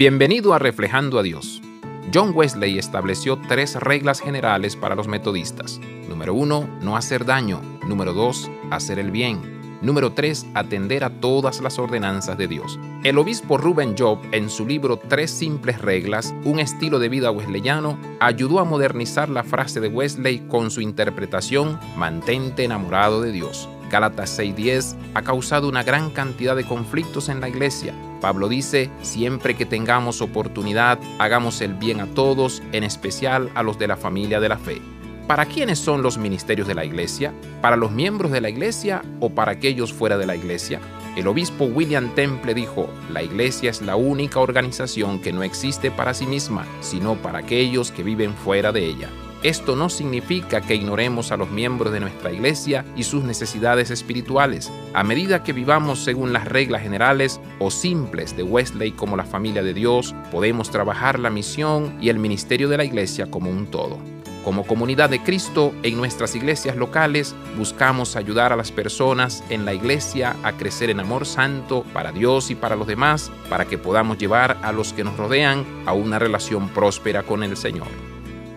Bienvenido a Reflejando a Dios. John Wesley estableció tres reglas generales para los metodistas. Número uno, no hacer daño. Número dos, hacer el bien. Número 3. Atender a todas las ordenanzas de Dios. El obispo Ruben Job, en su libro Tres simples reglas, un estilo de vida wesleyano, ayudó a modernizar la frase de Wesley con su interpretación Mantente enamorado de Dios. Gálatas 6:10 ha causado una gran cantidad de conflictos en la iglesia. Pablo dice, siempre que tengamos oportunidad, hagamos el bien a todos, en especial a los de la familia de la fe. ¿Para quiénes son los ministerios de la iglesia? ¿Para los miembros de la iglesia o para aquellos fuera de la iglesia? El obispo William Temple dijo, la iglesia es la única organización que no existe para sí misma, sino para aquellos que viven fuera de ella. Esto no significa que ignoremos a los miembros de nuestra iglesia y sus necesidades espirituales. A medida que vivamos según las reglas generales o simples de Wesley como la familia de Dios, podemos trabajar la misión y el ministerio de la iglesia como un todo. Como comunidad de Cristo, en nuestras iglesias locales buscamos ayudar a las personas en la iglesia a crecer en amor santo para Dios y para los demás, para que podamos llevar a los que nos rodean a una relación próspera con el Señor.